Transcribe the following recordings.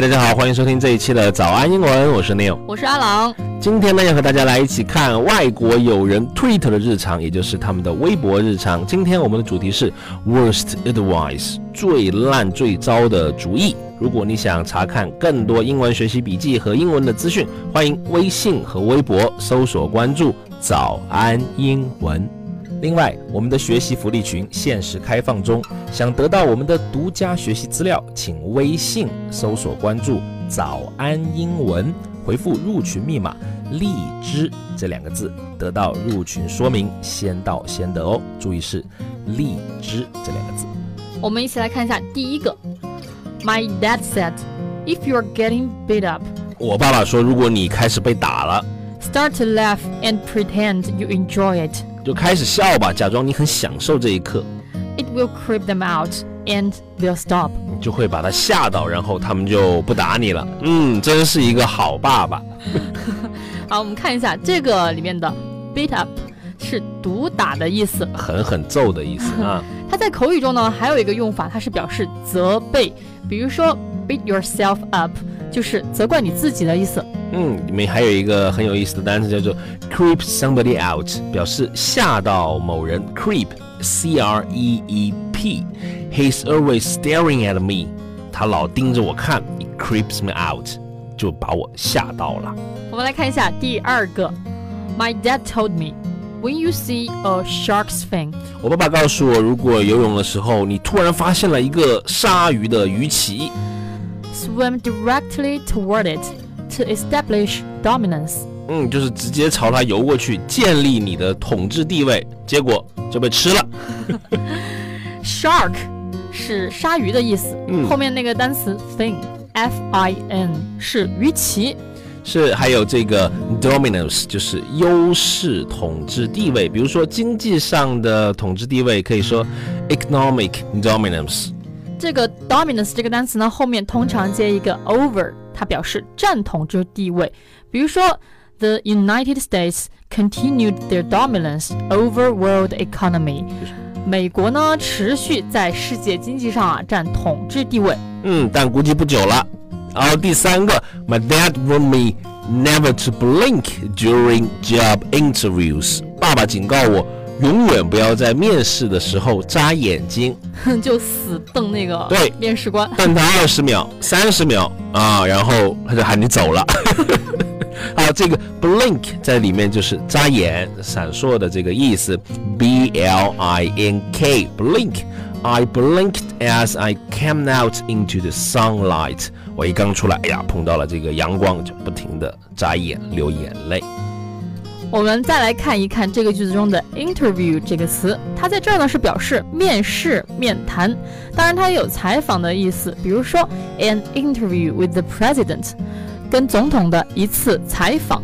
大家好，欢迎收听这一期的早安英文，我是 Neil，我是阿郎。今天呢，要和大家来一起看外国友人 tweet 的日常，也就是他们的微博日常。今天我们的主题是 worst advice，最烂最糟的主意。如果你想查看更多英文学习笔记和英文的资讯，欢迎微信和微博搜索关注早安英文。另外，我们的学习福利群限时开放中，想得到我们的独家学习资料，请微信搜索关注“早安英文”，回复入群密码“荔枝”这两个字，得到入群说明，先到先得哦。注意是“荔枝”这两个字。我们一起来看一下第一个。My dad said, "If you're getting beat up，我爸爸说，如果你开始被打了，start to laugh and pretend you enjoy it。就开始笑吧，假装你很享受这一刻。It will creep them out and they'll stop。你就会把他吓到，然后他们就不打你了。嗯，真是一个好爸爸。好，我们看一下这个里面的 beat up 是毒打的意思，狠狠揍的意思啊。它在口语中呢还有一个用法，它是表示责备，比如说 beat yourself up 就是责怪你自己的意思。嗯，里面还有一个很有意思的单词叫做 creep somebody out，表示吓到某人。creep，c r e e p，he's always staring at me，他老盯着我看，it creeps me out，就把我吓到了。我们来看一下第二个，My dad told me when you see a shark's fin，我爸爸告诉我，如果游泳的时候你突然发现了一个鲨鱼的鱼鳍，swim directly toward it。To establish dominance，嗯，就是直接朝它游过去，建立你的统治地位，结果就被吃了。Shark 是鲨鱼的意思，后面那个单词 fin，f i n 是鱼鳍，是还有这个 dominance 就是优势统治地位，比如说经济上的统治地位，可以说 economic dominance。这个 dominance 这个单词呢，后面通常接一个 over。它表示占统治地位，比如说，The United States continued their dominance over world economy。美国呢，持续在世界经济上啊占统治地位。嗯，但估计不久了。然后第三个，My dad warned me never to blink during job interviews。爸爸警告我。永远不要在面试的时候眨眼睛，就死瞪那个对面试官，瞪他二十秒、三十秒啊，然后他就喊你走了。好，这个 blink 在里面就是眨眼、闪烁的这个意思，b l i n k blink。I blinked as I came out into the sunlight。我一刚出来，哎呀，碰到了这个阳光，就不停的眨眼、流眼泪。我们再来看一看这个句子中的 interview 这个词，它在这儿呢是表示面试、面谈，当然它也有采访的意思，比如说 an interview with the president，跟总统的一次采访。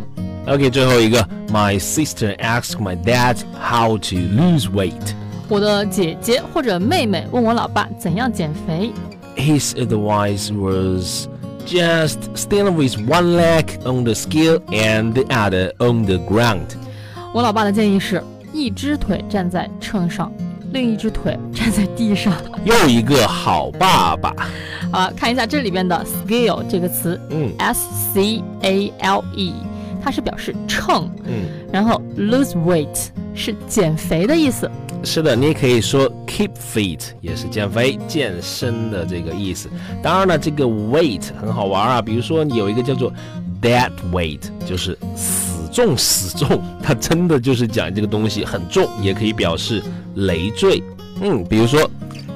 OK，最后一个，My sister asked my dad how to lose weight。我的姐姐或者妹妹问我老爸怎样减肥。His advice was just stand with one leg on the scale and the other on the ground。我老爸的建议是一只腿站在秤上，另一只腿站在地上。又一个好爸爸。好，看一下这里边的 scale 这个词，嗯，s c a l e，它是表示秤，嗯，然后 lose weight 是减肥的意思。是的，你也可以说 keep fit，也是减肥、健身的这个意思。当然了，这个 weight 很好玩啊，比如说有一个叫做 dead weight，就是死重死重，它真的就是讲这个东西很重，也可以表示累赘。嗯，比如说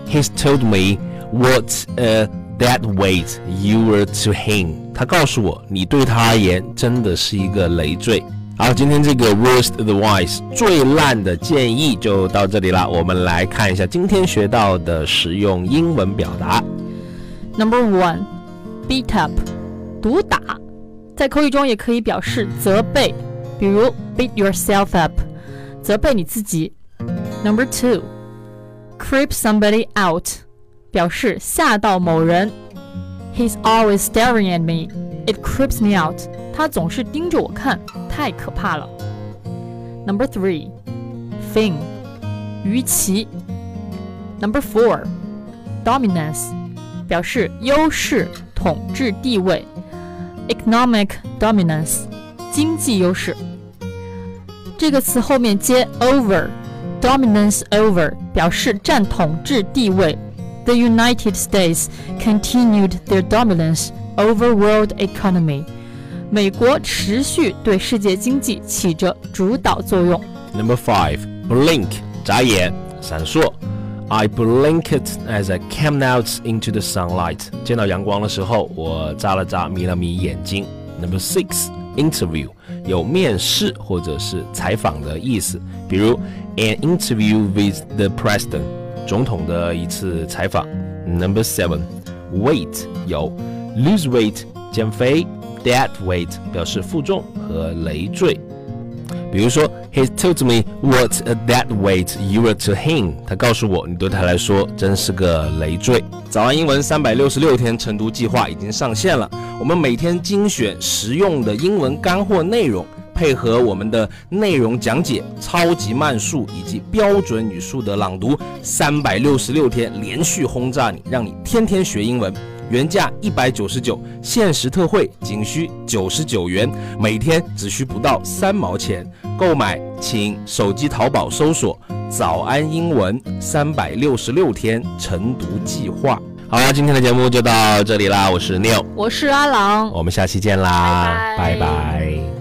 ，He's told me what a dead weight you were to him。他告诉我，你对他而言真的是一个累赘。好，今天这个 worst advice 最烂的建议就到这里了。我们来看一下今天学到的实用英文表达。Number one, beat up，毒打，在口语中也可以表示责备，比如 beat yourself up，责备你自己。Number two, creep somebody out，表示吓到某人。He's always staring at me. It creeps me out. 他总是盯着我看，太可怕了。Number three, fin，鱼鳍。Number four, dominance，表示优势、 统治地位，economic dominance，经济优势。这个词后面接 over，dominance over，表示占统治地位。The United States continued their dominance over world economy。美国持续对世界经济起着主导作用。Number five, blink，眨眼，闪烁。I blinked as I came out into the sunlight。见到阳光的时候，我眨了眨，眯了眯眼睛。Number six, interview，有面试或者是采访的意思，比如 an interview with the president，总统的一次采访。Number seven, weight，有 Lose weight，减肥；dead weight 表示负重和累赘。比如说，He told me what a dead weight you were to him。他告诉我，你对他来说真是个累赘。早安英文三百六十六天晨读计划已经上线了，我们每天精选实用的英文干货内容，配合我们的内容讲解、超级慢速以及标准语速的朗读，三百六十六天连续轰炸你，让你天天学英文。原价一百九十九，限时特惠仅需九十九元，每天只需不到三毛钱。购买请手机淘宝搜索“早安英文三百六十六天晨读计划”。好啦，今天的节目就到这里啦，我是 Neil，我是阿郎，我们下期见啦，拜拜。